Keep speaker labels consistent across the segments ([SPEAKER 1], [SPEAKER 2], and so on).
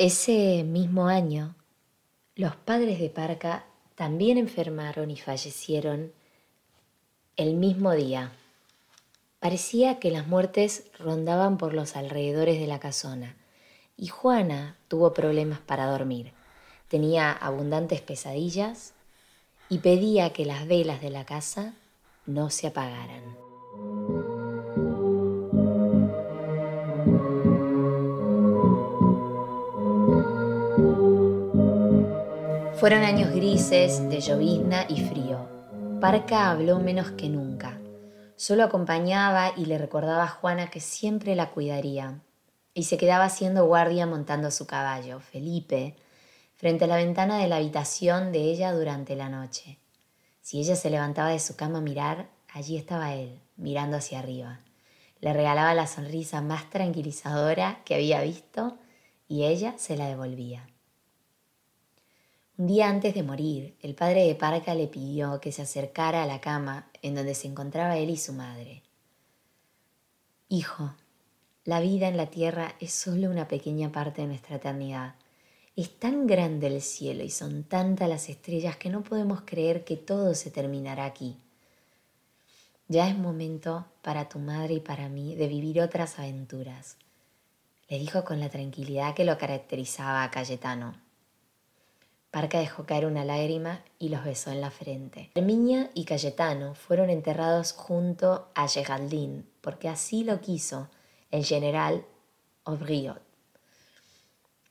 [SPEAKER 1] Ese mismo año, los padres de Parca también enfermaron y fallecieron el mismo día. Parecía que las muertes rondaban por los alrededores de la casona y Juana tuvo problemas para dormir. Tenía abundantes pesadillas y pedía que las velas de la casa no se apagaran. Fueron años grises de llovizna y frío. Parca habló menos que nunca. Solo acompañaba y le recordaba a Juana que siempre la cuidaría. Y se quedaba haciendo guardia montando su caballo, Felipe, frente a la ventana de la habitación de ella durante la noche. Si ella se levantaba de su cama a mirar, allí estaba él, mirando hacia arriba. Le regalaba la sonrisa más tranquilizadora que había visto y ella se la devolvía. Un día antes de morir, el padre de Parca le pidió que se acercara a la cama en donde se encontraba él y su madre. Hijo, la vida en la tierra es solo una pequeña parte de nuestra eternidad. Es tan grande el cielo y son tantas las estrellas que no podemos creer que todo se terminará aquí. Ya es momento para tu madre y para mí de vivir otras aventuras, le dijo con la tranquilidad que lo caracterizaba a Cayetano. Parca dejó caer una lágrima y los besó en la frente. Herminia y Cayetano fueron enterrados junto a Geraldine, porque así lo quiso el general Aubriot.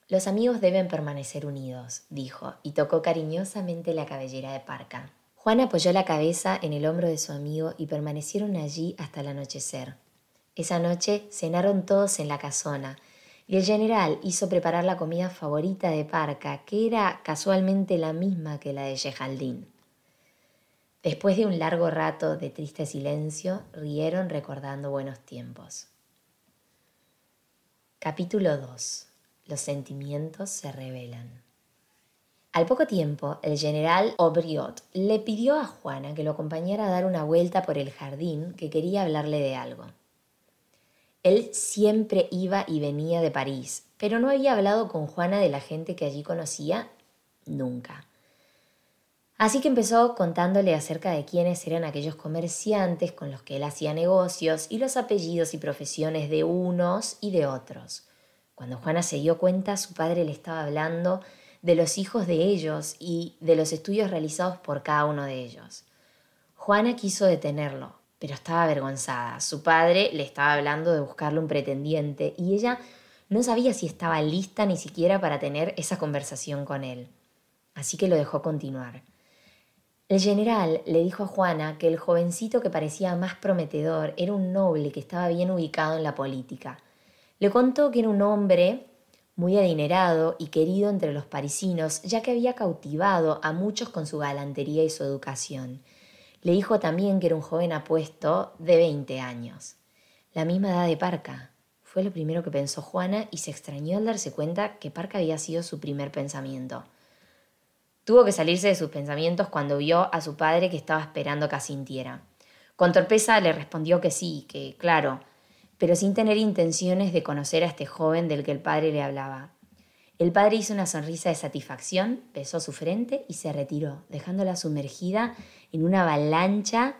[SPEAKER 1] Los amigos deben permanecer unidos, dijo, y tocó cariñosamente la cabellera de Parca. Juan apoyó la cabeza en el hombro de su amigo y permanecieron allí hasta el anochecer. Esa noche cenaron todos en la casona, y el general hizo preparar la comida favorita de Parca, que era casualmente la misma que la de Yejaldín. Después de un largo rato de triste silencio, rieron recordando buenos tiempos. Capítulo 2. Los sentimientos se revelan. Al poco tiempo, el general Aubriot le pidió a Juana que lo acompañara a dar una vuelta por el jardín, que quería hablarle de algo. Él siempre iba y venía de París, pero no había hablado con Juana de la gente que allí conocía nunca. Así que empezó contándole acerca de quiénes eran aquellos comerciantes con los que él hacía negocios y los apellidos y profesiones de unos y de otros. Cuando Juana se dio cuenta, su padre le estaba hablando de los hijos de ellos y de los estudios realizados por cada uno de ellos. Juana quiso detenerlo, pero estaba avergonzada. Su padre le estaba hablando de buscarle un pretendiente y ella no sabía si estaba lista ni siquiera para tener esa conversación con él. Así que lo dejó continuar. El general le dijo a Juana que el jovencito que parecía más prometedor era un noble que estaba bien ubicado en la política. Le contó que era un hombre muy adinerado y querido entre los parisinos, ya que había cautivado a muchos con su galantería y su educación. Le dijo también que era un joven apuesto de 20 años, la misma edad de Parca. Fue lo primero que pensó Juana y se extrañó al darse cuenta que Parca había sido su primer pensamiento. Tuvo que salirse de sus pensamientos cuando vio a su padre que estaba esperando que asintiera. Con torpeza le respondió que sí, que claro, pero sin tener intenciones de conocer a este joven del que el padre le hablaba. El padre hizo una sonrisa de satisfacción, besó su frente y se retiró, dejándola sumergida en una avalancha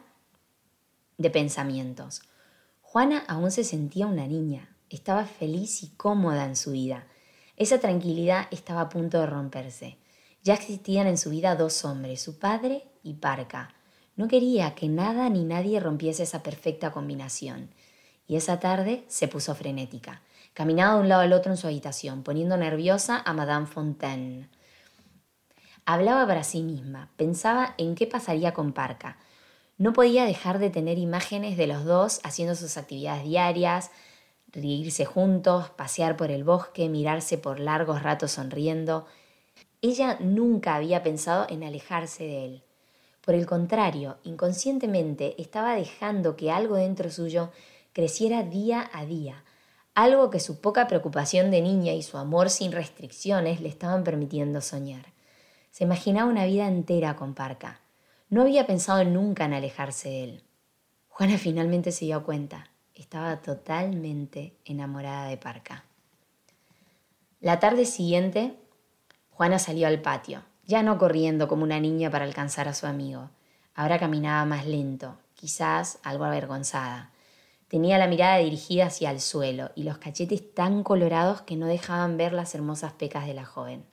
[SPEAKER 1] de pensamientos. Juana aún se sentía una niña, estaba feliz y cómoda en su vida. Esa tranquilidad estaba a punto de romperse. Ya existían en su vida dos hombres, su padre y Parca. No quería que nada ni nadie rompiese esa perfecta combinación. Y esa tarde se puso frenética. Caminaba de un lado al otro en su habitación, poniendo nerviosa a Madame Fontaine. Hablaba para sí misma, pensaba en qué pasaría con Parca. No podía dejar de tener imágenes de los dos haciendo sus actividades diarias, reírse juntos, pasear por el bosque, mirarse por largos ratos sonriendo. Ella nunca había pensado en alejarse de él. Por el contrario, inconscientemente estaba dejando que algo dentro suyo creciera día a día, algo que su poca preocupación de niña y su amor sin restricciones le estaban permitiendo soñar. Se imaginaba una vida entera con Parca. No había pensado nunca en alejarse de él. Juana finalmente se dio cuenta. Estaba totalmente enamorada de Parca. La tarde siguiente, Juana salió al patio, ya no corriendo como una niña para alcanzar a su amigo. Ahora caminaba más lento, quizás algo avergonzada. Tenía la mirada dirigida hacia el suelo y los cachetes tan colorados que no dejaban ver las hermosas pecas de la joven.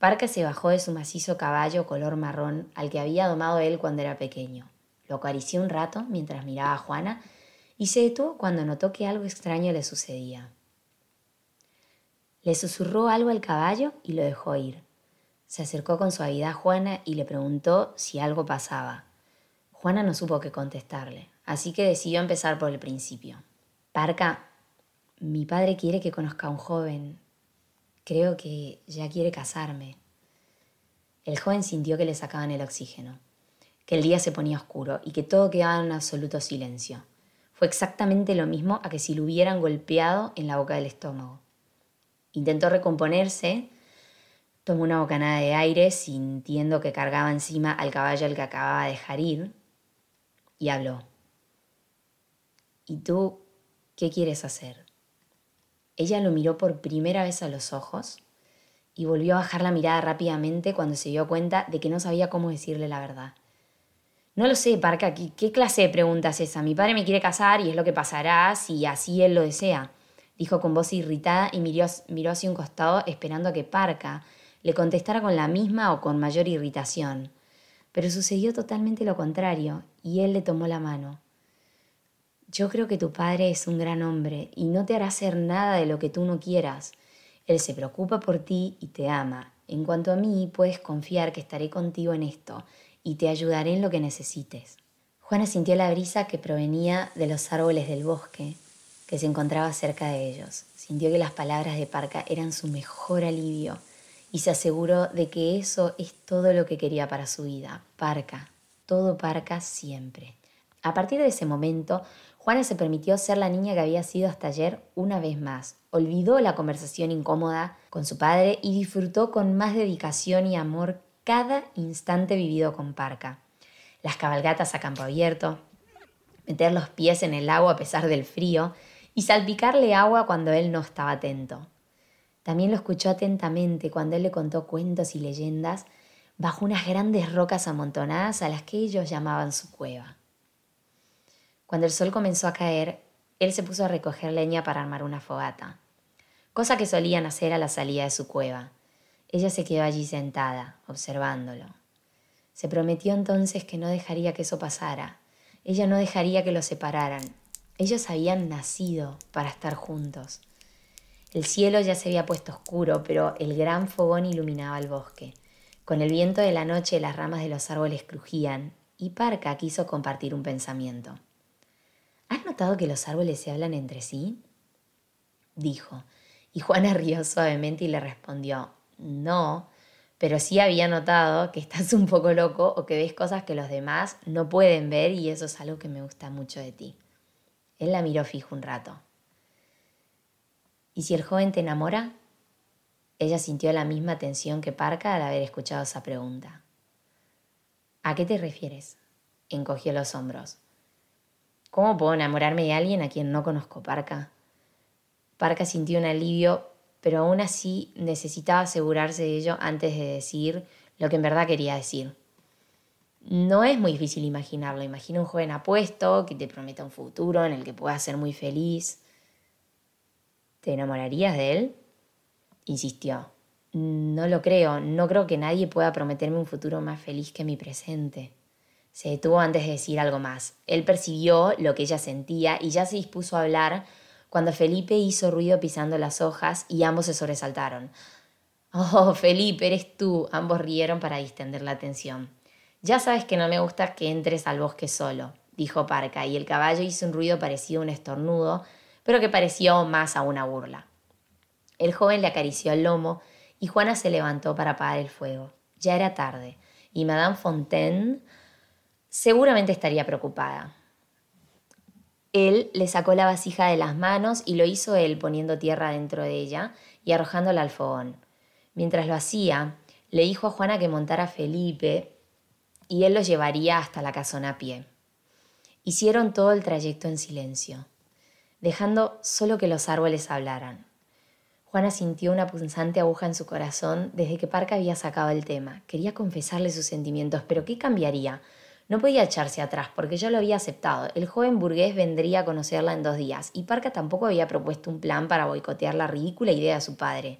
[SPEAKER 1] Parca se bajó de su macizo caballo color marrón al que había domado él cuando era pequeño. Lo acarició un rato mientras miraba a Juana y se detuvo cuando notó que algo extraño le sucedía. Le susurró algo al caballo y lo dejó ir. Se acercó con suavidad a Juana y le preguntó si algo pasaba. Juana no supo qué contestarle así que decidió empezar por el principio. Parca, mi padre quiere que conozca a un joven. Creo que ya quiere casarme. El joven sintió que le sacaban el oxígeno, que el día se ponía oscuro y que todo quedaba en absoluto silencio. Fue exactamente lo mismo a que si lo hubieran golpeado en la boca del estómago. Intentó recomponerse, tomó una bocanada de aire sintiendo que cargaba encima al caballo al que acababa de dejar ir y habló. ¿Y tú qué quieres hacer? Ella lo miró por primera vez a los ojos y volvió a bajar la mirada rápidamente cuando se dio cuenta de que no sabía cómo decirle la verdad. No lo sé, Parca, ¿qué clase de pregunta es esa? Mi padre me quiere casar y es lo que pasará si así él lo desea, dijo con voz irritada y miró, miró hacia un costado esperando a que Parca le contestara con la misma o con mayor irritación. Pero sucedió totalmente lo contrario, y él le tomó la mano. Yo creo que tu padre es un gran hombre y no te hará hacer nada de lo que tú no quieras. Él se preocupa por ti y te ama. En cuanto a mí, puedes confiar que estaré contigo en esto y te ayudaré en lo que necesites. Juana sintió la brisa que provenía de los árboles del bosque que se encontraba cerca de ellos. Sintió que las palabras de Parca eran su mejor alivio y se aseguró de que eso es todo lo que quería para su vida. Parca, todo Parca siempre. A partir de ese momento, Juana se permitió ser la niña que había sido hasta ayer una vez más. Olvidó la conversación incómoda con su padre y disfrutó con más dedicación y amor cada instante vivido con Parca. Las cabalgatas a campo abierto, meter los pies en el agua a pesar del frío y salpicarle agua cuando él no estaba atento. También lo escuchó atentamente cuando él le contó cuentos y leyendas bajo unas grandes rocas amontonadas a las que ellos llamaban su cueva. Cuando el sol comenzó a caer, él se puso a recoger leña para armar una fogata, cosa que solían hacer a la salida de su cueva. Ella se quedó allí sentada, observándolo. Se prometió entonces que no dejaría que eso pasara. Ella no dejaría que los separaran. Ellos habían nacido para estar juntos. El cielo ya se había puesto oscuro, pero el gran fogón iluminaba el bosque. Con el viento de la noche las ramas de los árboles crujían, y Parca quiso compartir un pensamiento. ¿Has notado que los árboles se hablan entre sí? Dijo, y Juana rió suavemente y le respondió, no, pero sí había notado que estás un poco loco o que ves cosas que los demás no pueden ver y eso es algo que me gusta mucho de ti. Él la miró fijo un rato. ¿Y si el joven te enamora? Ella sintió la misma tensión que Parca al haber escuchado esa pregunta. ¿A qué te refieres? Encogió los hombros. ¿Cómo puedo enamorarme de alguien a quien no conozco, Parca? Parca sintió un alivio, pero aún así necesitaba asegurarse de ello antes de decir lo que en verdad quería decir. No es muy difícil imaginarlo. Imagina un joven apuesto que te prometa un futuro en el que puedas ser muy feliz. ¿Te enamorarías de él? Insistió. No lo creo. No creo que nadie pueda prometerme un futuro más feliz que mi presente. Se detuvo antes de decir algo más. Él percibió lo que ella sentía y ya se dispuso a hablar cuando Felipe hizo ruido pisando las hojas y ambos se sobresaltaron. Oh, Felipe, eres tú. Ambos rieron para distender la atención. Ya sabes que no me gusta que entres al bosque solo, dijo Parca, y el caballo hizo un ruido parecido a un estornudo, pero que pareció más a una burla. El joven le acarició el lomo y Juana se levantó para apagar el fuego. Ya era tarde, y Madame Fontaine seguramente estaría preocupada. Él le sacó la vasija de las manos y lo hizo él poniendo tierra dentro de ella y arrojándola al fogón. Mientras lo hacía, le dijo a Juana que montara Felipe y él lo llevaría hasta la casona a pie. Hicieron todo el trayecto en silencio, dejando solo que los árboles hablaran. Juana sintió una punzante aguja en su corazón desde que Parca había sacado el tema. Quería confesarle sus sentimientos, pero ¿qué cambiaría? No podía echarse atrás porque ya lo había aceptado. El joven burgués vendría a conocerla en dos días y Parca tampoco había propuesto un plan para boicotear la ridícula idea de su padre.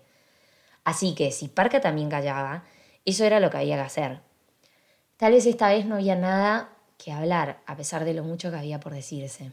[SPEAKER 1] Así que si Parca también callaba, eso era lo que había que hacer. Tal vez esta vez no había nada que hablar, a pesar de lo mucho que había por decirse.